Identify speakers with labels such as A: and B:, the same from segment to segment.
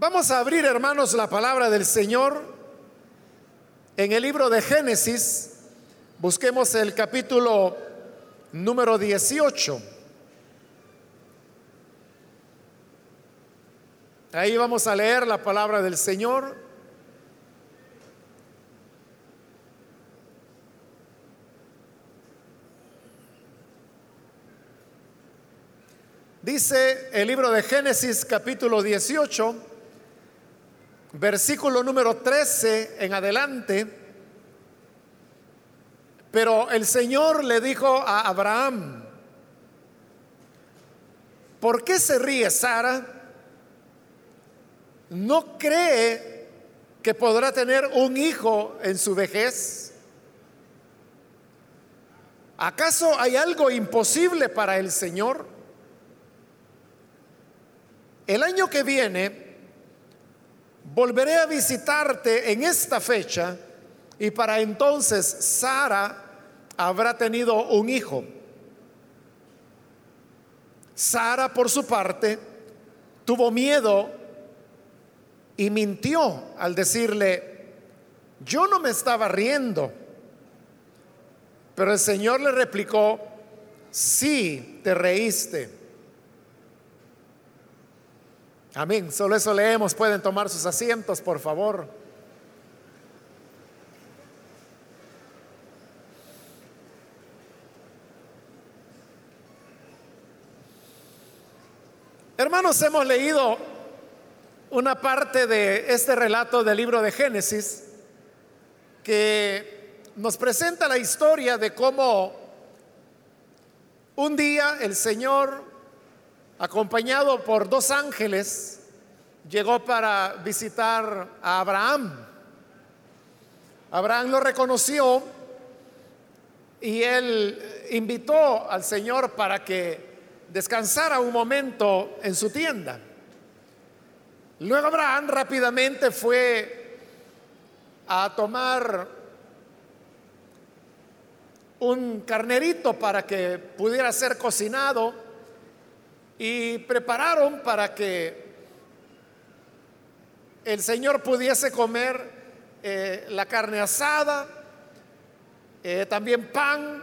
A: Vamos a abrir, hermanos, la palabra del Señor en el libro de Génesis. Busquemos el capítulo número 18. Ahí vamos a leer la palabra del Señor. Dice el libro de Génesis capítulo 18, versículo número 13 en adelante. Pero el Señor le dijo a Abraham, ¿por qué se ríe Sara? ¿No cree que podrá tener un hijo en su vejez? ¿Acaso hay algo imposible para el Señor? El año que viene volveré a visitarte en esta fecha y para entonces Sara habrá tenido un hijo. Sara, por su parte, tuvo miedo y mintió al decirle, yo no me estaba riendo. Pero el Señor le replicó, sí, te reíste. Amén. Solo eso leemos. Pueden tomar sus asientos, por favor. Hermanos, hemos leído una parte de este relato del libro de Génesis que nos presenta la historia de cómo un día el Señor, acompañado por dos ángeles, llegó para visitar a Abraham. Abraham lo reconoció y él invitó al Señor para que descansara un momento en su tienda. Luego Abraham rápidamente fue a tomar un carnerito para que pudiera ser cocinado y prepararon para que el Señor pudiese comer eh, la carne asada, eh, también pan,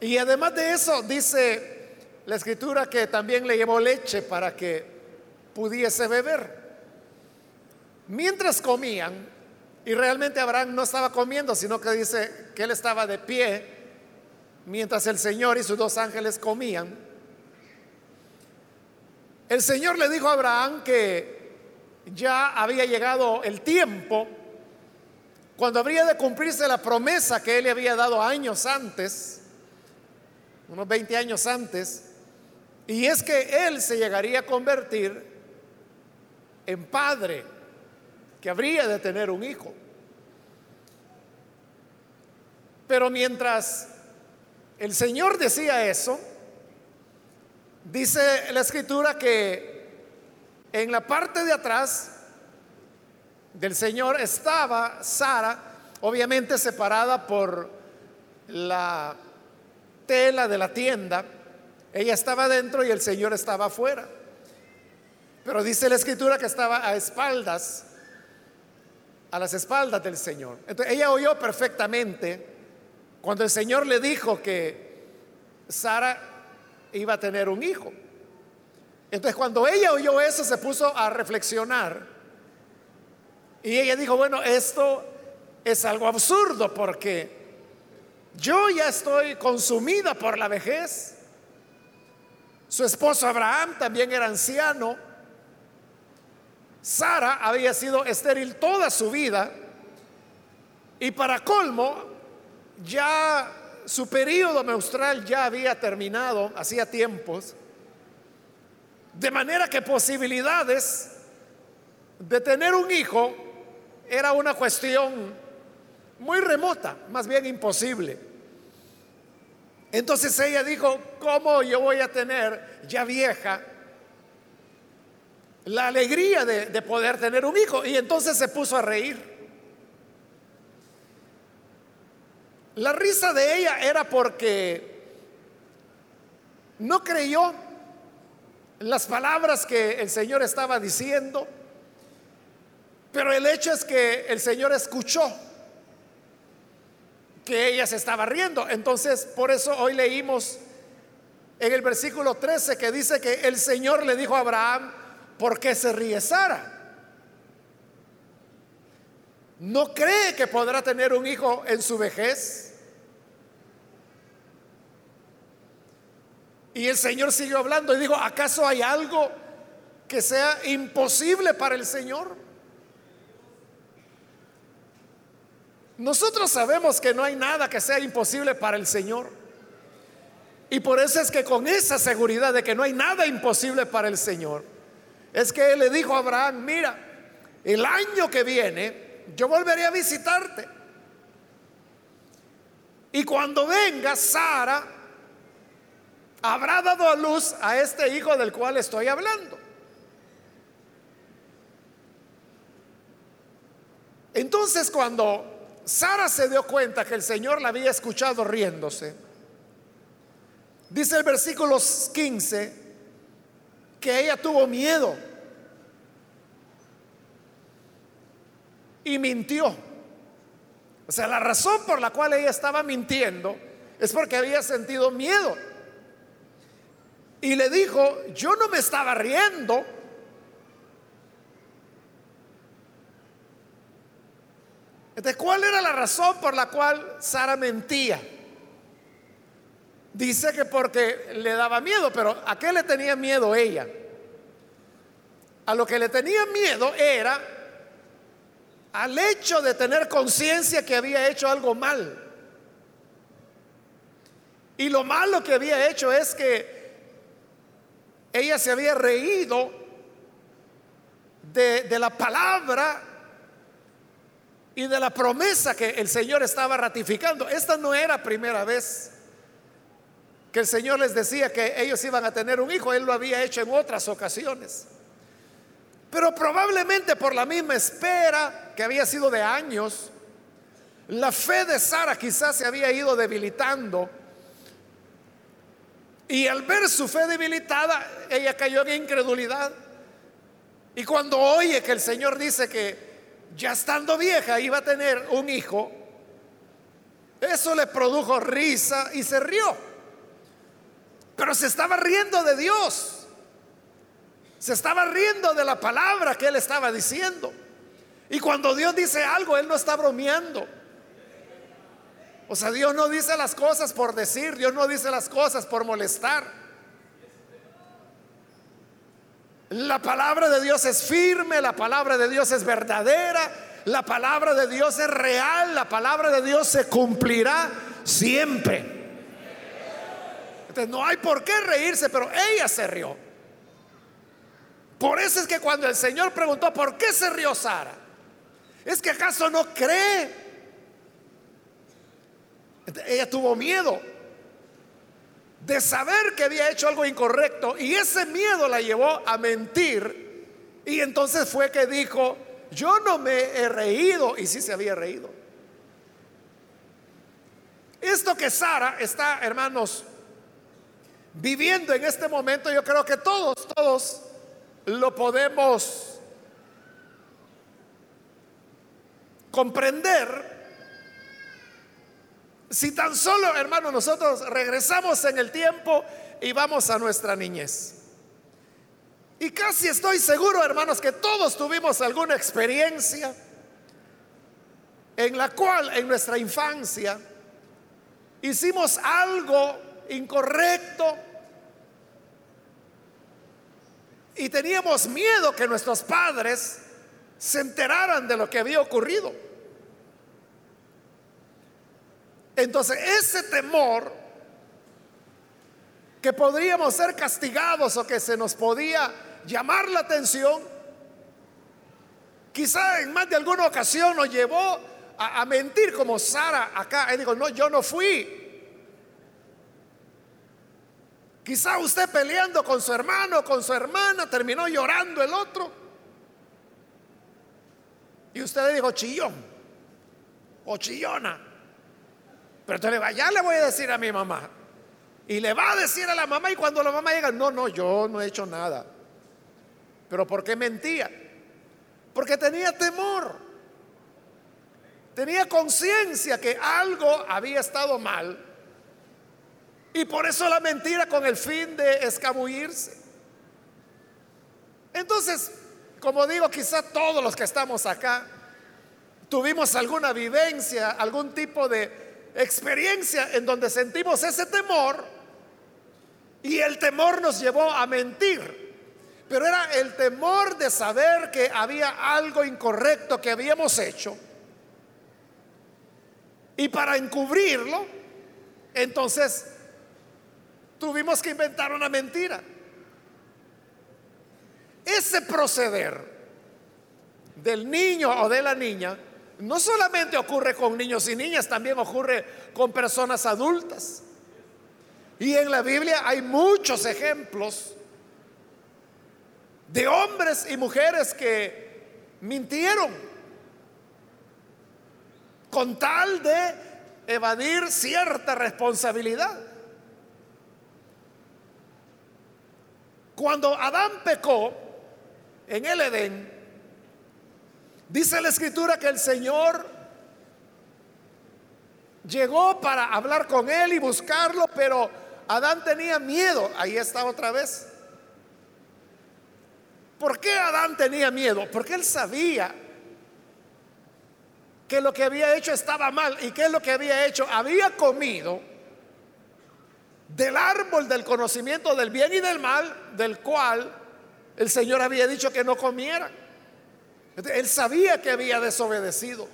A: y además de eso, dice la escritura que también le llevó leche para que pudiese beber. Mientras comían, y realmente Abraham no estaba comiendo, sino que dice que él estaba de pie, mientras el Señor y sus dos ángeles comían, el Señor le dijo a Abraham que ya había llegado el tiempo cuando habría de cumplirse la promesa que él le había dado años antes unos 20 años antes, y es que él se llegaría a convertir en padre, que habría de tener un hijo. Pero mientras el Señor decía eso, dice la escritura que en la parte de atrás del Señor estaba Sara, obviamente separada por la tela de la tienda, ella estaba dentro y el Señor estaba afuera. Pero dice la escritura que estaba a espaldas, a las espaldas del Señor. Entonces ella oyó perfectamente cuando el Señor le dijo que Sara iba a tener un hijo. Entonces cuando ella oyó eso se puso a reflexionar y ella dijo, bueno, esto es algo absurdo porque yo ya estoy consumida por la vejez. Su esposo Abraham también era anciano. Sara había sido estéril toda su vida. Y para colmo, ya su periodo menstrual ya había terminado, hacía tiempos. De manera que posibilidades de tener un hijo era una cuestión muy remota, más bien imposible. Entonces ella dijo, ¿cómo yo voy a tener ya vieja la alegría de, de poder tener un hijo? Y entonces se puso a reír. La risa de ella era porque no creyó las palabras que el Señor estaba diciendo, pero el hecho es que el Señor escuchó que ella se estaba riendo. Entonces, por eso hoy leímos en el versículo 13 que dice que el Señor le dijo a Abraham, ¿por qué se ríe Sara? ¿No cree que podrá tener un hijo en su vejez? Y el Señor siguió hablando y dijo, ¿acaso hay algo que sea imposible para el Señor? Nosotros sabemos que no hay nada que sea imposible para el Señor. Y por eso es que con esa seguridad de que no hay nada imposible para el Señor, es que Él le dijo a Abraham, mira, el año que viene yo volveré a visitarte. Y cuando venga, Sara habrá dado a luz a este hijo del cual estoy hablando. Entonces cuando Sara se dio cuenta que el Señor la había escuchado riéndose, dice el versículo 15 que ella tuvo miedo y mintió. O sea, la razón por la cual ella estaba mintiendo es porque había sentido miedo y le dijo, yo no me estaba riendo. ¿De ¿cuál era la razón por la cual Sara mentía? Dice que porque le daba miedo, pero ¿a qué le tenía miedo ella? A lo que le tenía miedo era al hecho de tener conciencia que había hecho algo mal. Y lo malo que había hecho es que ella se había reído de, la palabra y de la promesa que el Señor estaba ratificando. Esta no era primera vez que el Señor les decía que ellos iban a tener un hijo, Él lo había hecho en otras ocasiones. Pero probablemente por la misma espera que había sido de años, la fe de Sara quizás se había ido debilitando y al ver su fe debilitada, ella cayó en incredulidad. Y cuando oye que el Señor dice que ya estando vieja iba a tener un hijo, eso le produjo risa y se rió. Pero se estaba riendo de Dios. Se estaba riendo de la palabra que él estaba diciendo. Y cuando Dios dice algo, él no está bromeando. O sea, Dios no dice las cosas por decir, Dios no dice las cosas por molestar. La palabra de Dios es firme, la palabra de Dios es verdadera, la palabra de Dios es real, la palabra de Dios se cumplirá siempre. Entonces no hay por qué reírse, pero ella se rió. Por eso es que cuando el Señor preguntó, ¿por qué se rió Sara? Es que acaso no cree ella tuvo miedo de saber que había hecho algo incorrecto y ese miedo la llevó a mentir y entonces fue que dijo, yo no me he reído y sí se había reído. Esto que Sara está, hermanos, viviendo en este momento, yo creo que todos, todos lo podemos comprender si tan solo, hermano, nosotros regresamos en el tiempo y vamos a nuestra niñez. Y casi estoy seguro, hermanos, que todos tuvimos alguna experiencia en la cual en nuestra infancia hicimos algo incorrecto y teníamos miedo que nuestros padres se enteraran de lo que había ocurrido. Entonces, ese temor que podríamos ser castigados o que se nos podía llamar la atención, quizá en más de alguna ocasión nos llevó a, mentir como Sara acá. Y digo, no, yo no fui. Quizá usted peleando con su hermano, con su hermana, terminó llorando el otro. Y usted le dijo chillón o chillona. Pero entonces ya le voy a decir a mi mamá. Y le va a decir a la mamá y cuando la mamá llega, no, no, yo no he hecho nada. Pero ¿por qué mentía? Porque tenía temor. Tenía conciencia que algo había estado mal. Y por eso la mentira con el fin de escabullirse. Entonces, como digo, quizá todos los que estamos acá tuvimos alguna vivencia, algún tipo de experiencia en donde sentimos ese temor y el temor nos llevó a mentir. Pero era el temor de saber que había algo incorrecto que habíamos hecho. Y para encubrirlo, entonces tuvimos que inventar una mentira. Ese proceder del niño o de la niña no solamente ocurre con niños y niñas, también ocurre con personas adultas. Y en la Biblia hay muchos ejemplos de hombres y mujeres que mintieron con tal de evadir cierta responsabilidad. Cuando Adán pecó en el Edén, dice la escritura que el Señor llegó para hablar con él y buscarlo, pero Adán tenía miedo. Ahí está otra vez. ¿Por qué Adán tenía miedo? Porque él sabía que lo que había hecho estaba mal. ¿Y qué es lo que había hecho? Había comido del árbol del conocimiento del bien y del mal, del cual el Señor había dicho que no comiera. Él sabía que había desobedecido.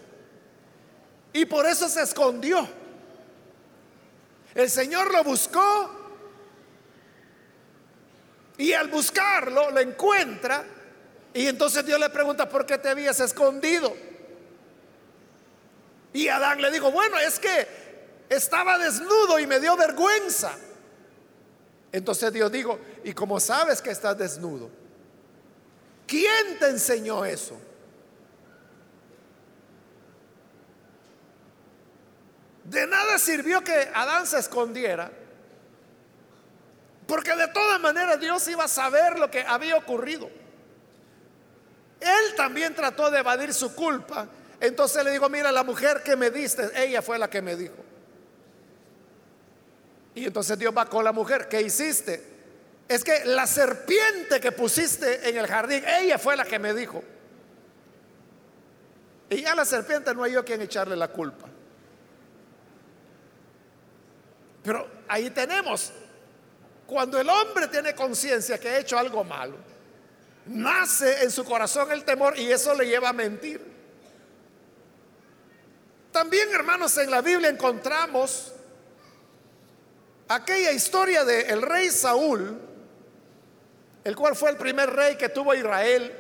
A: Y por eso se escondió. El Señor lo buscó y al buscarlo lo encuentra y entonces Dios le pregunta, ¿por qué te habías escondido? Y Adán le dijo, bueno, es que estaba desnudo y me dio vergüenza. Entonces Dios dijo, ¿y cómo sabes que estás desnudo? ¿Quién te enseñó eso? De nada sirvió que Adán se escondiera, porque de todas maneras Dios iba a saber lo que había ocurrido. Él también trató de evadir su culpa. Entonces le digo, mira, la mujer que me diste, ella fue la que me dijo. Y entonces Dios va con la mujer, ¿qué hiciste? Es que la serpiente que pusiste en el jardín, ella fue la que me dijo. Y ya la serpiente no hay yo quien echarle la culpa. Pero ahí tenemos, cuando el hombre tiene conciencia que ha hecho algo malo, nace en su corazón el temor y eso le lleva a mentir. También, hermanos, en la Biblia encontramos aquella historia del el rey Saúl, el cual fue el primer rey que tuvo Israel.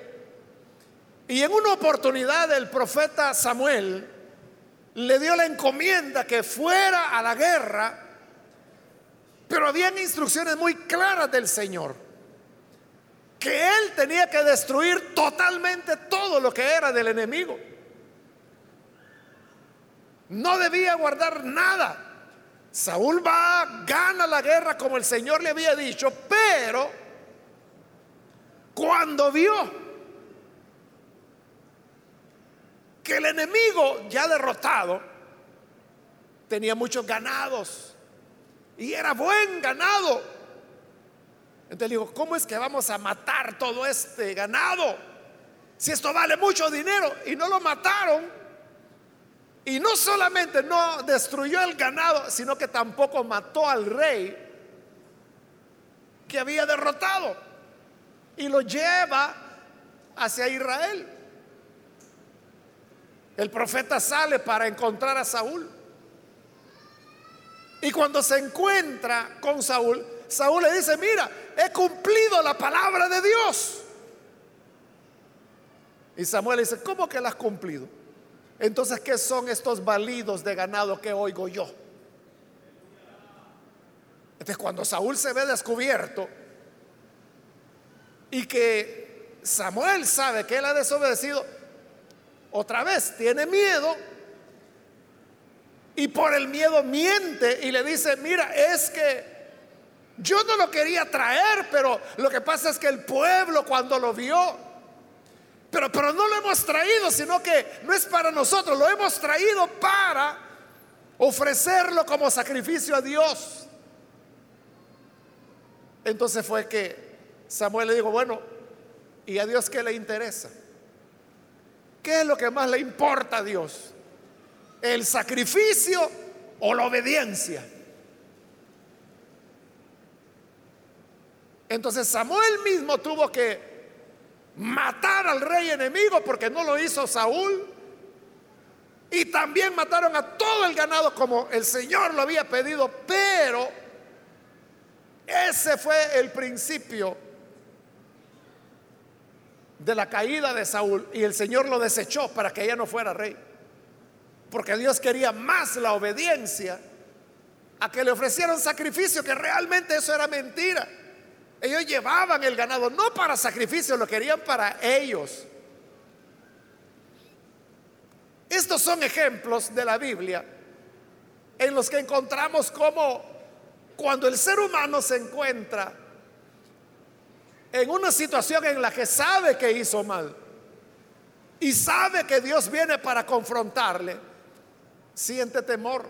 A: Y en una oportunidad el profeta Samuel le dio la encomienda que fuera a la guerra, pero habían instrucciones muy claras del Señor, que él tenía que destruir totalmente todo lo que era del enemigo. No debía guardar nada. Saúl va, gana la guerra como el Señor le había dicho, pero cuando vio que el enemigo ya derrotado tenía muchos ganados y era buen ganado, entonces digo, ¿cómo es que vamos a matar todo este ganado? Si esto vale mucho dinero y no lo mataron, y no solamente no destruyó el ganado, sino que tampoco mató al rey que había derrotado. Y lo lleva hacia Israel. El profeta sale para encontrar a Saúl. Y cuando se encuentra con Saúl, Saúl le dice, mira, he cumplido la palabra de Dios. Y Samuel le dice, ¿cómo que la has cumplido? Entonces, ¿qué son estos balidos de ganado que oigo yo? Entonces, cuando Saúl se ve descubierto y que Samuel sabe que él ha desobedecido, otra vez tiene miedo y por el miedo miente y le dice, mira, es que Yo no lo quería traer, pero lo que pasa es que el pueblo cuando lo vio, pero, pero no lo hemos traído, sino que no es para nosotros, lo hemos traído para ofrecerlo como sacrificio a Dios. Entonces fue que Samuel le dijo, bueno, ¿y a Dios qué le interesa? ¿Qué es lo que más le importa a Dios? ¿El sacrificio o la obediencia? Entonces Samuel mismo tuvo que matar al rey enemigo porque no lo hizo Saúl. Y también mataron a todo el ganado como el Señor lo había pedido. Pero ese fue el principio de la caída de Saúl. Y el Señor lo desechó para que ella no fuera rey. Porque Dios quería más la obediencia a que le ofrecieran sacrificio, que realmente eso era mentira. Ellos llevaban el ganado no para sacrificio, lo querían para ellos. Estos son ejemplos de la Biblia en los que encontramos cómo cuando el ser humano se encuentra en una situación en la que sabe que hizo mal y sabe que Dios viene para confrontarle, siente temor.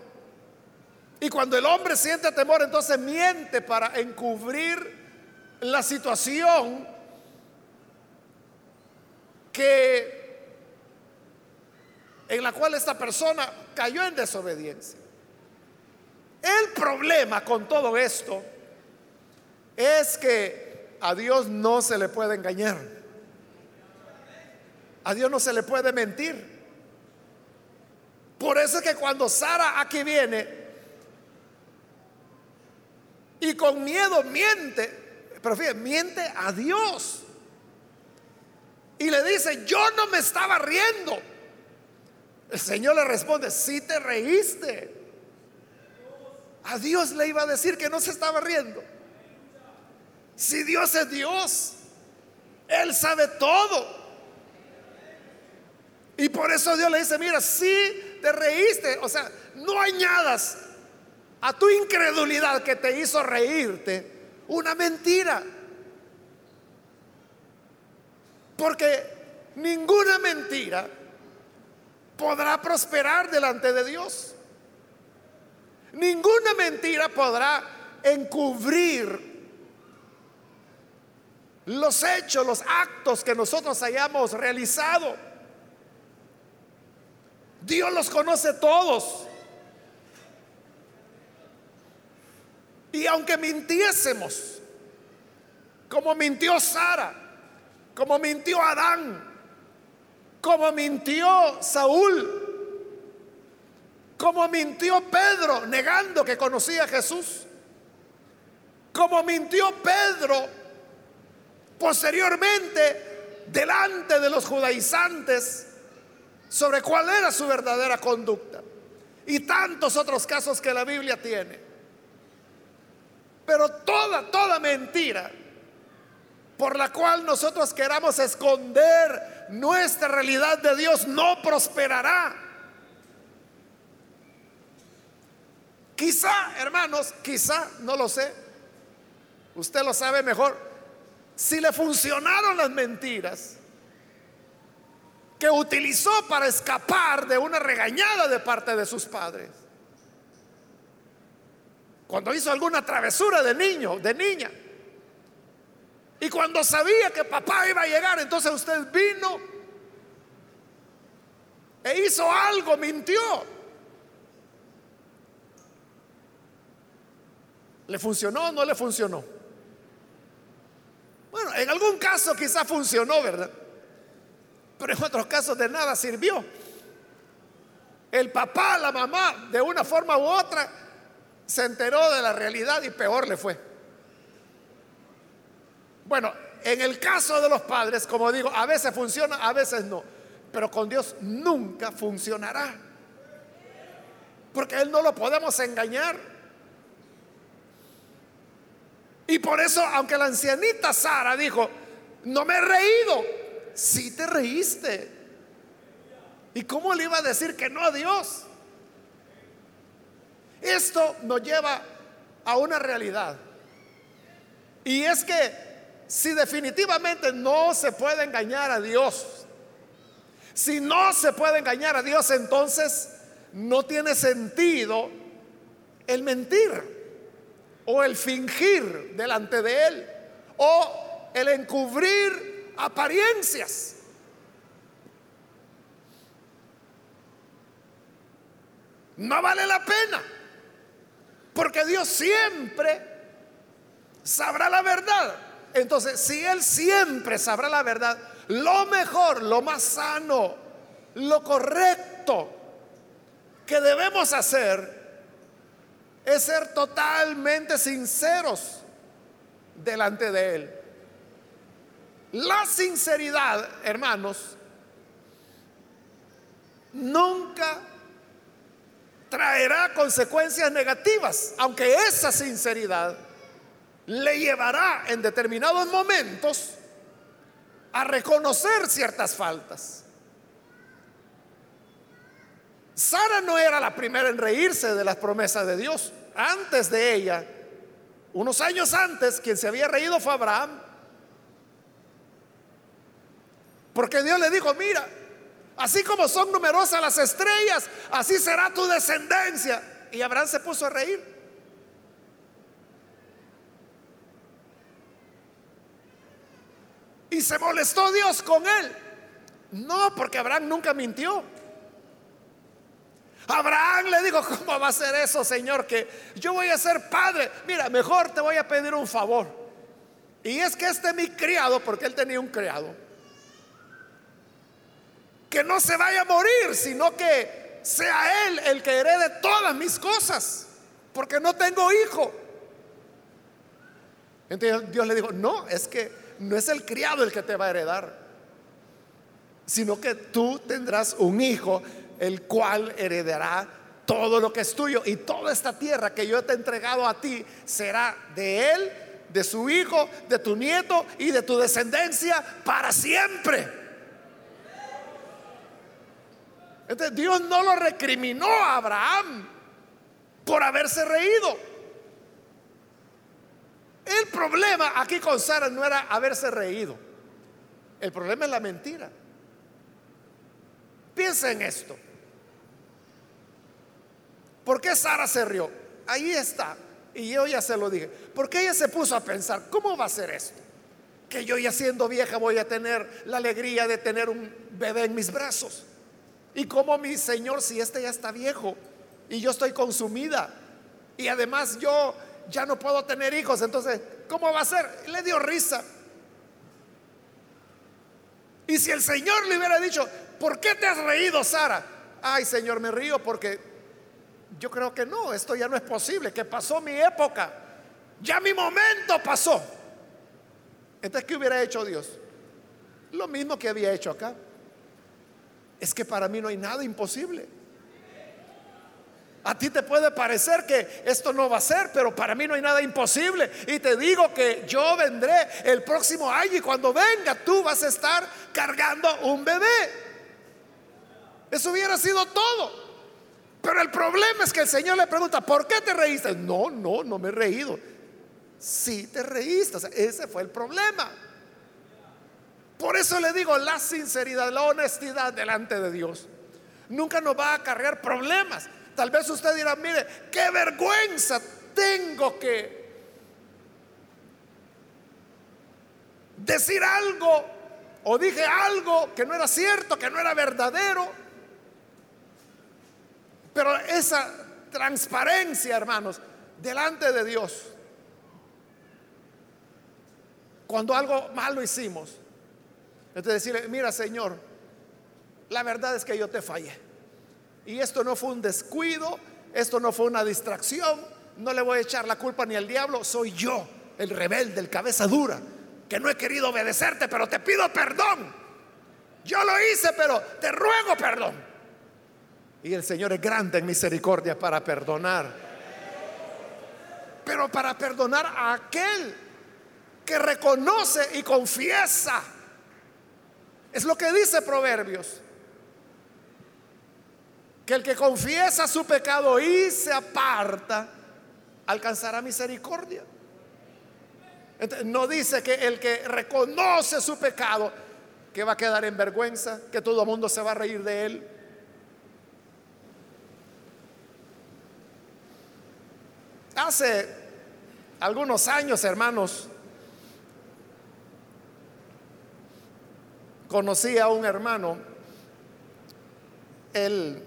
A: Y cuando el hombre siente temor, entonces miente para encubrir la situación que en la cual esta persona cayó en desobediencia. El problema con todo esto es que a Dios no se le puede engañar. A Dios no se le puede mentir. Por eso es que cuando Sara aquí viene y con miedo miente, pero fíjate, miente a Dios. Y le dice, yo no me estaba riendo. El Señor le responde, si te reíste. A Dios le iba a decir que no se estaba riendo. Si Dios es Dios, Él sabe todo. Y por eso Dios le dice, mira, si te reíste, o sea, no añadas a tu incredulidad que te hizo reírte una mentira. Porque ninguna mentira podrá prosperar delante de Dios. Ninguna mentira podrá encubrir los hechos, los actos que nosotros hayamos realizado. Dios los conoce todos. Y aunque mintiésemos, como mintió Sara, como mintió Adán, como mintió Saúl, como mintió Pedro negando que conocía a Jesús, como mintió Pedro posteriormente delante de los judaizantes sobre cuál era su verdadera conducta. Y tantos otros casos que la Biblia tiene. Pero toda, toda mentira por la cual nosotros queramos esconder nuestra realidad de Dios no prosperará. Quizá, hermanos, quizá, no lo sé, usted lo sabe mejor, si le funcionaron las mentiras que utilizó para escapar de una regañada de parte de sus padres. Cuando hizo alguna travesura de niño, de niña. Y cuando sabía que papá iba a llegar, entonces usted vino e hizo algo, mintió. ¿Le funcionó o no le funcionó? Bueno, en algún caso quizá funcionó, ¿verdad? Pero en otros casos de nada sirvió. El papá, la mamá, de una forma u otra, se enteró de la realidad y peor le fue. Bueno, en el caso de los padres, como digo, a veces funciona, a veces no. Pero con Dios nunca funcionará. Porque Él no lo podemos engañar. Y por eso, aunque la ancianita Sara dijo, no me he reído, sí te reíste. ¿Y cómo le iba a decir que no a Dios? Esto nos lleva a una realidad. Y es que si definitivamente no se puede engañar a Dios, si no se puede engañar a Dios, entonces no tiene sentido el mentir o el fingir delante de Él o el encubrir apariencias. No vale la pena, porque Dios siempre sabrá la verdad. Entonces, si Él siempre sabrá la verdad, lo mejor, lo más sano, lo correcto que debemos hacer es ser totalmente sinceros delante de Él. La sinceridad, hermanos, nunca traerá consecuencias negativas, aunque esa sinceridad le llevará en determinados momentos a reconocer ciertas faltas. Sara no era la primera en reírse de las promesas de Dios. Antes de ella, unos años antes, quien se había reído fue Abraham. Porque Dios le dijo, mira, así como son numerosas las estrellas, así será tu descendencia. Y Abraham se puso a reír. Y se molestó Dios con él. No, porque Abraham nunca mintió. Abraham le dijo, ¿cómo va a ser eso, Señor? Que yo voy a ser padre. Mira, mejor te voy a pedir un favor. Y es que este mi criado, porque él tenía un criado, que no se vaya a morir, sino que sea él el que herede todas mis cosas, porque no tengo hijo. Entonces Dios le dijo, no, es que no es el criado el que te va a heredar, sino que tú tendrás un hijo el cual heredará todo lo que es tuyo y toda esta tierra que yo te he entregado a ti será de él, de su hijo, de tu nieto y de tu descendencia para siempre. Entonces Dios no lo recriminó a Abraham por haberse reído. El problema aquí con Sara no era haberse reído. El problema es la mentira. Piensa en esto. ¿Por qué Sara se rió? Ahí está. Y yo ya se lo dije. Porque ella se puso a pensar, ¿cómo va a ser esto? Que yo ya siendo vieja voy a tener la alegría de tener un bebé en mis brazos. Y como mi Señor, si este ya está viejo y yo estoy consumida. Y además yo ya no puedo tener hijos, entonces, ¿cómo va a ser? Le dio risa. Y si el Señor le hubiera dicho, ¿por qué te has reído, Sara? Ay, Señor, me río porque yo creo que no, esto ya no es posible, que pasó mi época, ya mi momento pasó. Entonces, ¿qué hubiera hecho Dios? Lo mismo que había hecho acá. Es que para mí no hay nada imposible. A ti te puede parecer que esto no va a ser, pero para mí no hay nada imposible. Y te digo que yo vendré el próximo año y cuando venga tú vas a estar cargando un bebé. Eso hubiera sido todo. Pero el problema es que el Señor le pregunta, ¿por qué te reíste? No, no, no me he reído. Sí te reíste. ese fue el problema. Por eso le digo, la sinceridad, la honestidad delante de Dios nunca nos va a cargar problemas. Tal vez usted dirá, mire, qué vergüenza tengo que decir algo o dije algo que no era cierto, que no era verdadero. Pero esa transparencia, hermanos, delante de Dios, cuando algo malo hicimos, es decirle, mira Señor, la verdad es que yo te fallé. Y esto no fue un descuido, esto no fue una distracción, no le voy a echar la culpa ni al diablo, soy yo, el rebelde, el cabeza dura, que no he querido obedecerte, pero te pido perdón. Yo lo hice, pero te ruego perdón. Y el Señor es grande en misericordia para perdonar. Pero para perdonar a aquel que reconoce y confiesa. Es lo que dice Proverbios que el que confiesa su pecado y se aparta, alcanzará misericordia. no dice que el que reconoce su pecado, que va a quedar en vergüenza, que todo el mundo se va a reír de él. Hace algunos años, hermanos, conocí a un hermano, él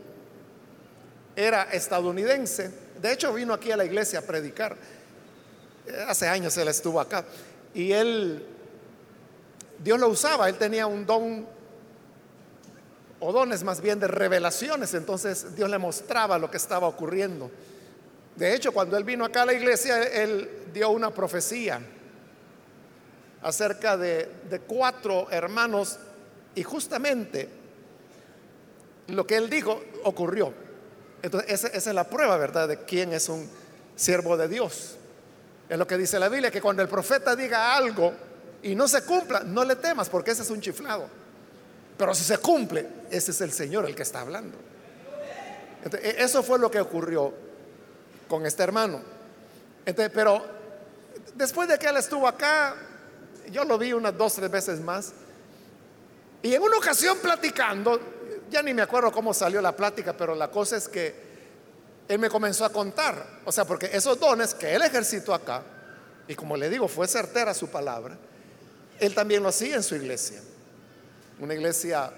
A: era estadounidense, de hecho vino aquí a la iglesia a predicar, hace años él estuvo acá, y él, Dios lo usaba, él tenía un don, o dones más bien de revelaciones, entonces Dios le mostraba lo que estaba ocurriendo. De hecho, cuando él vino acá a la iglesia, él dio una profecía acerca de, de cuatro hermanos y justamente lo que él dijo ocurrió. Entonces, esa, es la prueba, ¿verdad?, de quién es un siervo de Dios. Es lo que dice la Biblia, que cuando el profeta diga algo y no se cumpla, no le temas, porque ese es un chiflado. Pero si se cumple, ese es el Señor el que está hablando. E, eso fue lo que ocurrió con este hermano. Entonces, pero después de que él estuvo acá, yo lo vi unas dos, tres veces más. Y en una ocasión platicando, ya ni me acuerdo cómo salió la plática, pero la cosa es que él me comenzó a contar, o sea, porque esos dones que él ejercitó acá, y como le digo, fue certera su palabra, él también lo hacía en su iglesia, una iglesia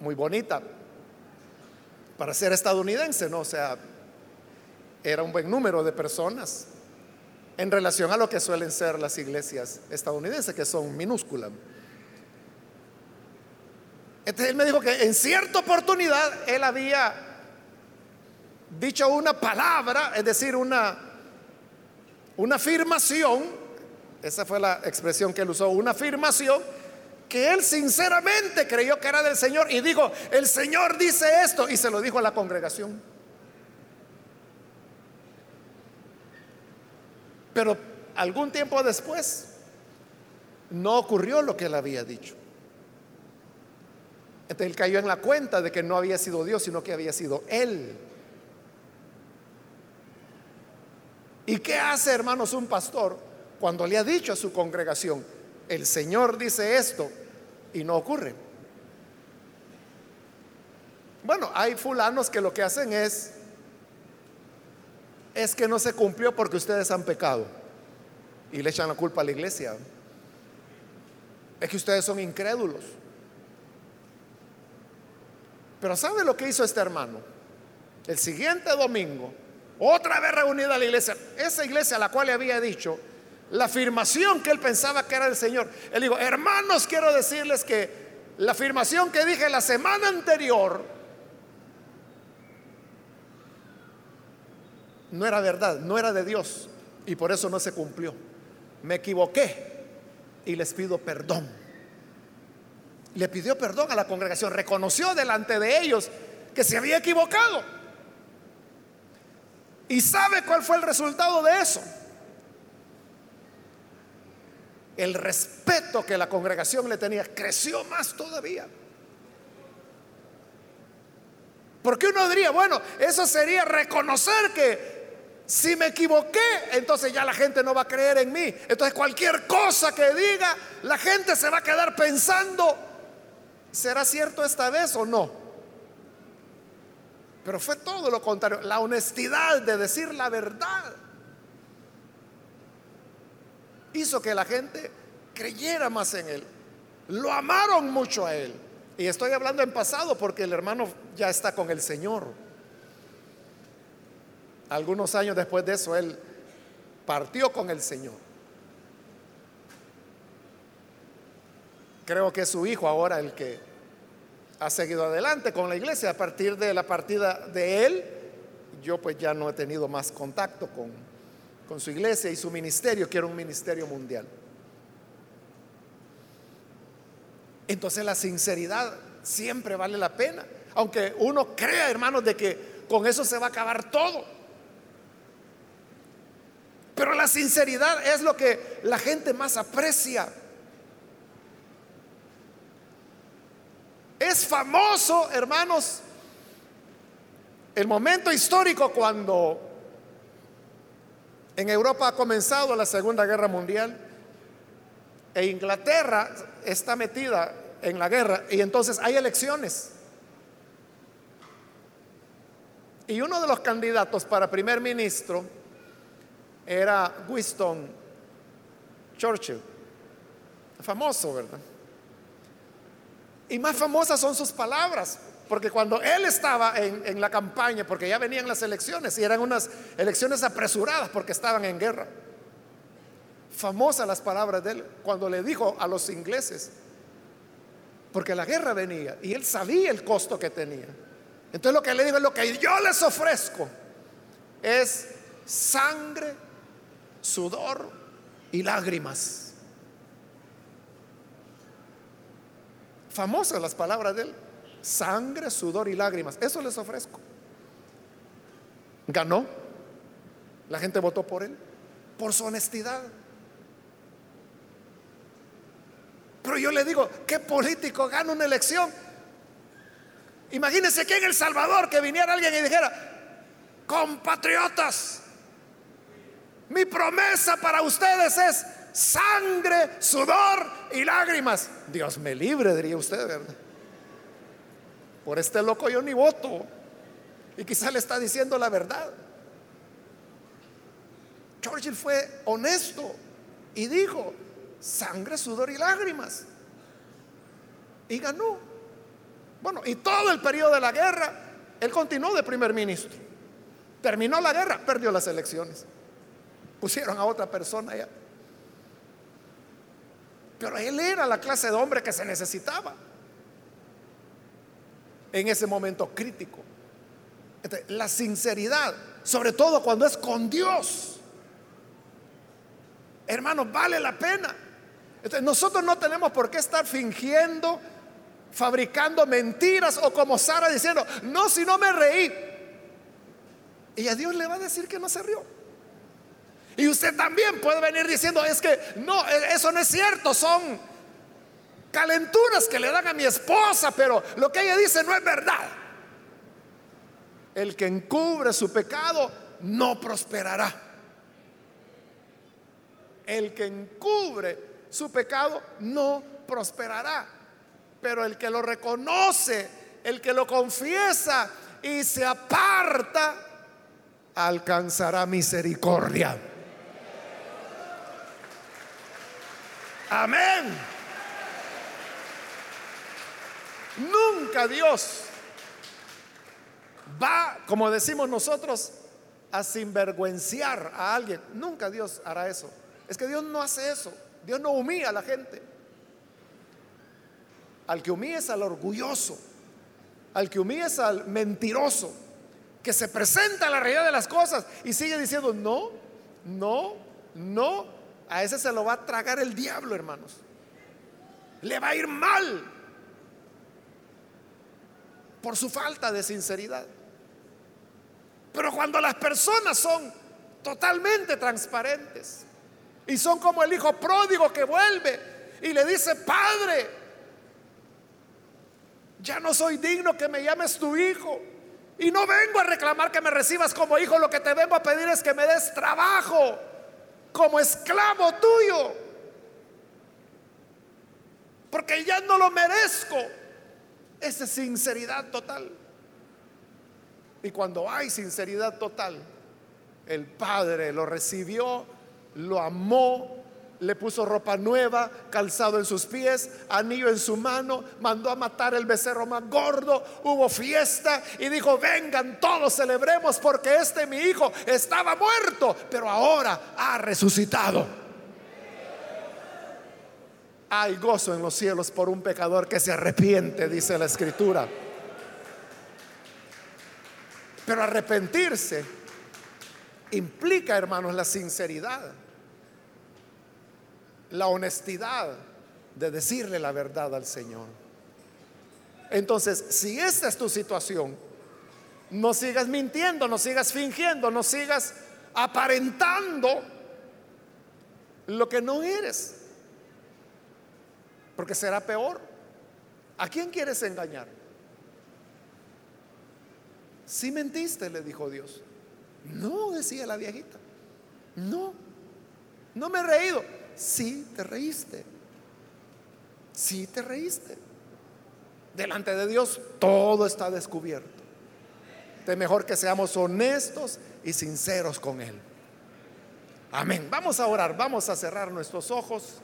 A: muy bonita para ser estadounidense, ¿no? O sea, era un buen número de personas en relación a lo que suelen ser las iglesias estadounidenses, que son minúsculas. Entonces él me dijo que en cierta oportunidad él había dicho una palabra, es decir, una, una afirmación, esa fue la expresión que él usó, una afirmación que él sinceramente creyó que era del Señor y dijo, el Señor dice esto y se lo dijo a la congregación. Pero algún tiempo después no ocurrió lo que él había dicho. Entonces él cayó en la cuenta de que no había sido Dios, sino que había sido él. ¿Y qué hace, hermanos, un pastor cuando le ha dicho a su congregación, el Señor dice esto y no ocurre? Bueno, hay fulanos que lo que hacen es, es que no se cumplió porque ustedes han pecado y le echan la culpa a la iglesia. Es que ustedes son incrédulos. Pero ¿sabe lo que hizo este hermano? El siguiente domingo, otra vez reunida la iglesia, esa iglesia a la cual le había dicho la afirmación que él pensaba que era el Señor. Él dijo, hermanos, quiero decirles que la afirmación que dije la semana anterior no era verdad, no era de Dios y por eso no se cumplió. Me equivoqué y les pido perdón le pidió perdón a la congregación, reconoció delante de ellos que se había equivocado. ¿Y sabe cuál fue el resultado de eso? El respeto que la congregación le tenía creció más todavía. Porque uno diría, bueno, eso sería reconocer que si me equivoqué, entonces ya la gente no va a creer en mí. Entonces cualquier cosa que diga, la gente se va a quedar pensando ¿Será cierto esta vez o no? Pero fue todo lo contrario, la honestidad de decir la verdad hizo que la gente creyera más en él. Lo amaron mucho a él. Y estoy hablando en pasado porque el hermano ya está con el Señor. Algunos años después de eso, él partió con el Señor. Creo que es su hijo ahora el que ha seguido adelante con la iglesia. A partir de la partida de él, yo pues ya no he tenido más contacto con, con su iglesia y su ministerio, que era un ministerio mundial. Entonces la sinceridad siempre vale la pena, aunque uno crea, hermanos, de que con eso se va a acabar todo. Pero la sinceridad es lo que la gente más aprecia. Es famoso, hermanos, el momento histórico cuando En Europa ha comenzado la Segunda Guerra Mundial e Inglaterra está metida en la guerra y entonces hay elecciones. Y uno de los candidatos para primer ministro era Winston Churchill, famoso, ¿verdad? Y más famosas son sus palabras, porque cuando él estaba en, la campaña, porque ya venían las elecciones y eran unas elecciones apresuradas porque estaban en guerra, famosas las palabras de él cuando le dijo a los ingleses, porque la guerra venía y él sabía el costo que tenía. Entonces lo que le dijo es lo que yo les ofrezco es sangre, sudor y lágrimas. Famosas las palabras de él. Sangre, sudor y lágrimas. Eso les ofrezco. Ganó. La gente votó por él. Por su honestidad. Pero yo le digo, ¿qué político gana una elección? Imagínense que en El Salvador que viniera alguien y dijera, compatriotas, mi promesa para ustedes es sangre, sudor y lágrimas. Dios me libre, diría usted, ¿verdad? Por este loco yo ni voto. Y quizá le está diciendo la verdad. Churchill fue honesto y dijo, sangre, sudor y lágrimas. Y ganó. Bueno, y todo el periodo de la guerra, él continuó de primer ministro. Terminó la guerra, perdió las elecciones. Pusieron a otra persona ya. Pero él era la clase de hombre que se necesitaba en ese momento crítico. la sinceridad, sobre todo cuando es con Dios. Hermanos, vale la pena. nosotros no tenemos por qué estar fingiendo, fabricando mentiras o como Sara diciendo, no, si no me reí. Y a Dios le va a decir que no se rió. Y usted también puede venir diciendo, es que no, e, eso no es cierto, son calenturas que le dan a mi esposa, pero lo que ella dice no es verdad. El que encubre su pecado no prosperará. El que encubre su pecado no prosperará. Pero el que lo reconoce, el que lo confiesa y se aparta, alcanzará misericordia. Amén. Nunca Dios va, como decimos nosotros, a sinvergüenciar a alguien. Nunca Dios hará eso. Es que Dios no hace eso. Dios no humilla a la gente. Al que humilla es al orgulloso. Al que humilla es al mentiroso. Que se presenta a la realidad de las cosas y sigue diciendo, no, no, no, a ese se lo va a tragar el diablo, hermanos. Le va a ir mal por su falta de sinceridad. Pero cuando las personas son totalmente transparentes y son como el hijo pródigo que vuelve y le dice, Padre, ya no soy digno que me llames tu hijo. Y no vengo a reclamar que me recibas como hijo, lo que te vengo a pedir es que me des trabajo como esclavo tuyo. Porque ya no lo merezco. Esa es sinceridad total. Y cuando hay sinceridad total, el Padre lo recibió, lo amó, le puso ropa nueva, calzado en sus pies, anillo en su mano, mandó a matar el becerro más gordo, hubo fiesta y dijo, vengan todos, celebremos porque este mi hijo estaba muerto, pero ahora ha resucitado. Hay gozo en los cielos por un pecador que se arrepiente, dice la escritura. Pero arrepentirse implica, hermanos, la sinceridad la honestidad de decirle la verdad al Señor. Entonces, si esta es tu situación, no sigas mintiendo, no sigas fingiendo, no sigas aparentando lo que no eres. Porque será peor. ¿A quién quieres engañar? Si mentiste, le dijo Dios. No, decía la viejita. No, no me he reído. Sí, te reíste. Sí, te reíste. Delante de Dios todo está descubierto. Es mejor que seamos honestos y sinceros con Él. Amén. Vamos a orar, vamos a cerrar nuestros ojos.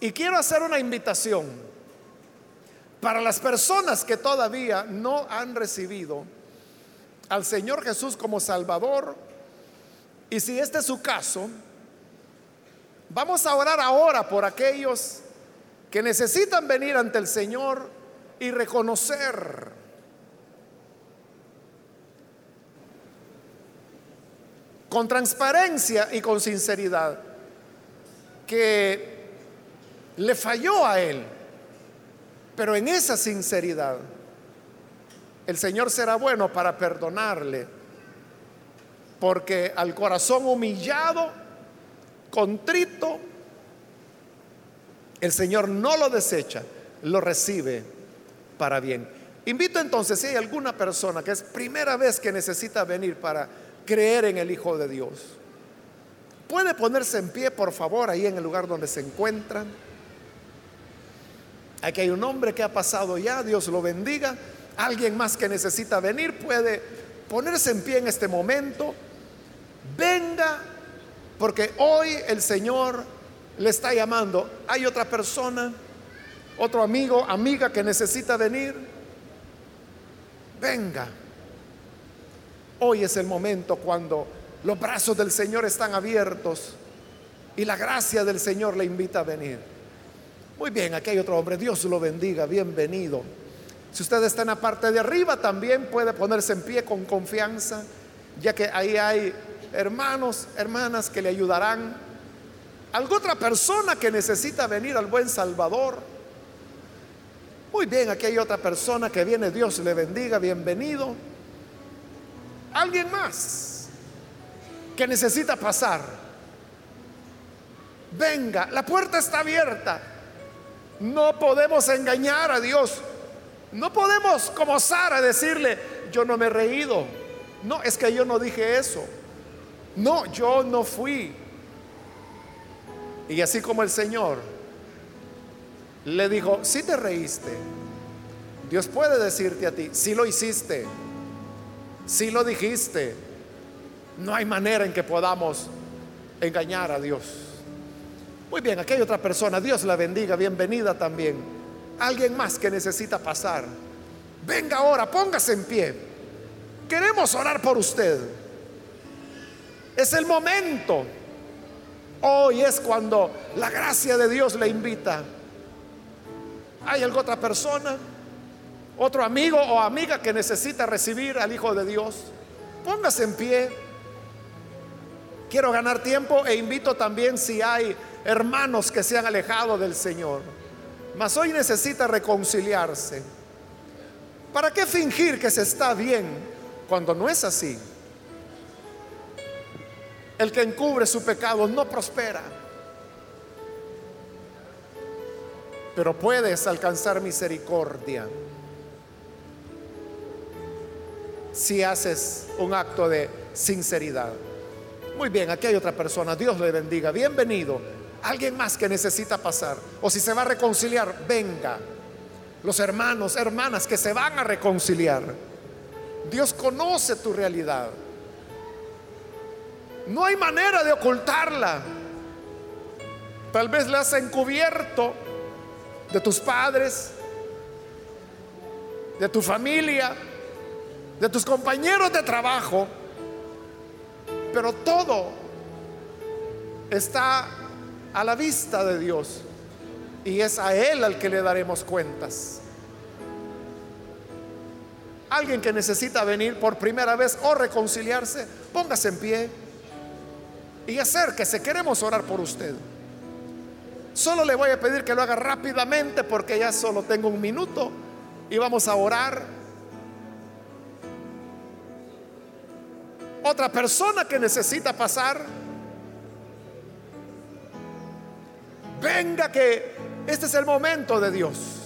A: Y quiero hacer una invitación para las personas que todavía no han recibido al Señor Jesús como Salvador. Y si este es su caso, vamos a orar ahora por aquellos que necesitan venir ante el Señor y reconocer con transparencia y con sinceridad que le falló a él, pero en esa sinceridad el Señor será bueno para perdonarle, porque al corazón humillado, contrito, el Señor no lo desecha, lo recibe para bien. Invito entonces, si hay alguna persona que es primera vez que necesita venir para creer en el Hijo de Dios, puede ponerse en pie, por favor, ahí en el lugar donde se encuentran. Aquí hay un hombre que ha pasado ya, Dios lo bendiga. Alguien más que necesita venir puede ponerse en pie en este momento. Venga, porque hoy el Señor le está llamando. Hay otra persona, otro amigo, amiga que necesita venir. Venga. Hoy es el momento cuando los brazos del Señor están abiertos y la gracia del Señor le invita a venir. Muy bien, aquí hay otro hombre. Dios lo bendiga. Bienvenido. Si usted está en la parte de arriba, también puede ponerse en pie con confianza, ya que ahí hay hermanos, hermanas que le ayudarán ¿Alguna otra persona que necesita venir al buen Salvador? Muy bien, aquí hay otra persona que viene, Dios le bendiga, bienvenido. ¿Alguien más que necesita pasar? Venga, la puerta está abierta. No podemos engañar a Dios. No podemos como Sara decirle, yo no me he reído. No, es que yo no dije eso. No, yo no fui. Y así como el Señor le dijo, si te reíste, Dios puede decirte a ti, si lo hiciste, si lo dijiste, no hay manera en que podamos engañar a Dios. Muy bien, aquí hay otra persona, Dios la bendiga, bienvenida también. Alguien más que necesita pasar. Venga ahora, póngase en pie. Queremos orar por usted. Es el momento Hoy es cuando la gracia de Dios le invita. ¿Hay alguna otra persona? ¿Otro amigo o amiga que necesita recibir al Hijo de Dios? Póngase en pie. Quiero ganar tiempo e invito también si hay hermanos que se han alejado del Señor. Mas hoy necesita reconciliarse. ¿Para qué fingir que se está bien cuando no es así? El que encubre su pecado no prospera. Pero puedes alcanzar misericordia si haces un acto de sinceridad. Muy bien, aquí hay otra persona. Dios le bendiga. Bienvenido. Alguien más que necesita pasar. O si se va a reconciliar, venga. Los hermanos, hermanas que se van a reconciliar. Dios conoce tu realidad. No hay manera de ocultarla. Tal vez la has encubierto de tus padres, de tu familia, de tus compañeros de trabajo, pero todo está a la vista de Dios y es a Él al que le daremos cuentas. Alguien que necesita venir por primera vez o reconciliarse, póngase en pie y acérquese, queremos orar por usted. Solo le voy a pedir que lo haga rápidamente porque ya solo tengo un minuto y vamos a orar. Otra persona que necesita pasar, venga que este es el momento de Dios.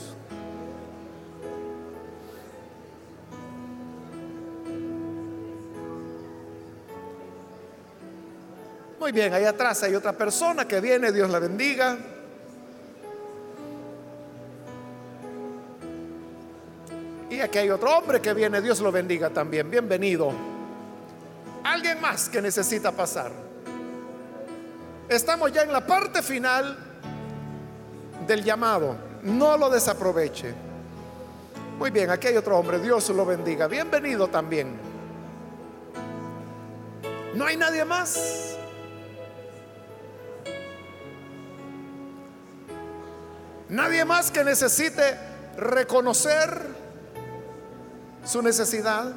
A: Muy bien, ahí atrás hay otra persona que viene, Dios la bendiga. Y aquí hay otro hombre que viene, Dios lo bendiga también. Bienvenido. Alguien más que necesita pasar. Estamos ya en la parte final del llamado. No lo desaproveche. Muy bien, aquí hay otro hombre. Dios lo bendiga. Bienvenido también. ¿No hay nadie más? Nadie más que necesite reconocer su necesidad.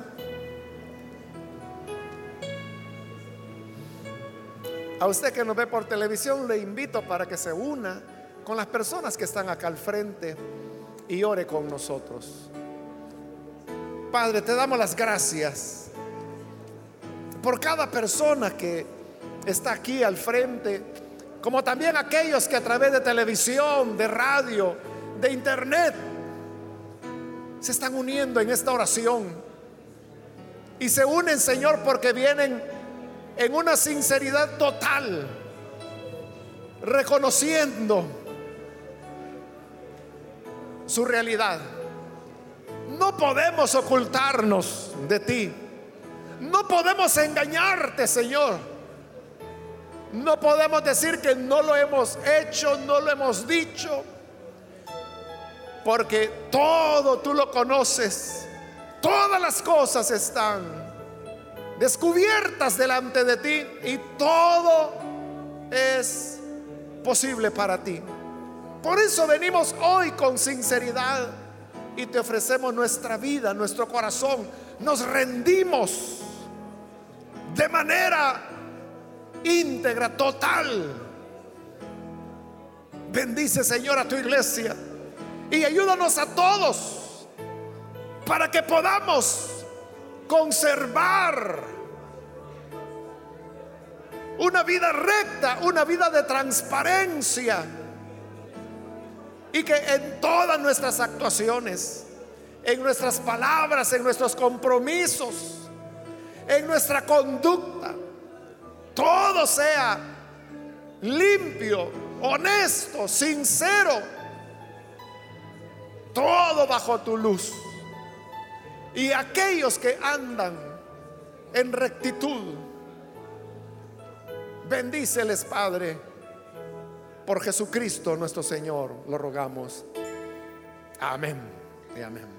A: A usted que nos ve por televisión le invito para que se una con las personas que están acá al frente y ore con nosotros. Padre, te damos las gracias por cada persona que está aquí al frente, como también aquellos que a través de televisión, de radio, de internet, se están uniendo en esta oración. Y se unen, Señor, porque vienen en una sinceridad total, reconociendo su realidad. No podemos ocultarnos de ti. No podemos engañarte, Señor. No podemos decir que no lo hemos hecho, no lo hemos dicho porque todo tú lo conoces. Todas las cosas están descubiertas delante de ti y todo es posible para ti. Por eso venimos hoy con sinceridad y te ofrecemos nuestra vida, nuestro corazón. Nos rendimos de manera íntegra, total. Bendice Señor a tu iglesia. Y ayúdanos a todos para que podamos conservar una vida recta, una vida de transparencia. Y que en todas nuestras actuaciones, en nuestras palabras, en nuestros compromisos, en nuestra conducta, todo sea limpio, honesto, sincero todo bajo tu luz. Y aquellos que andan en rectitud, bendíceles, Padre, por Jesucristo nuestro Señor, lo rogamos. Amén y amén.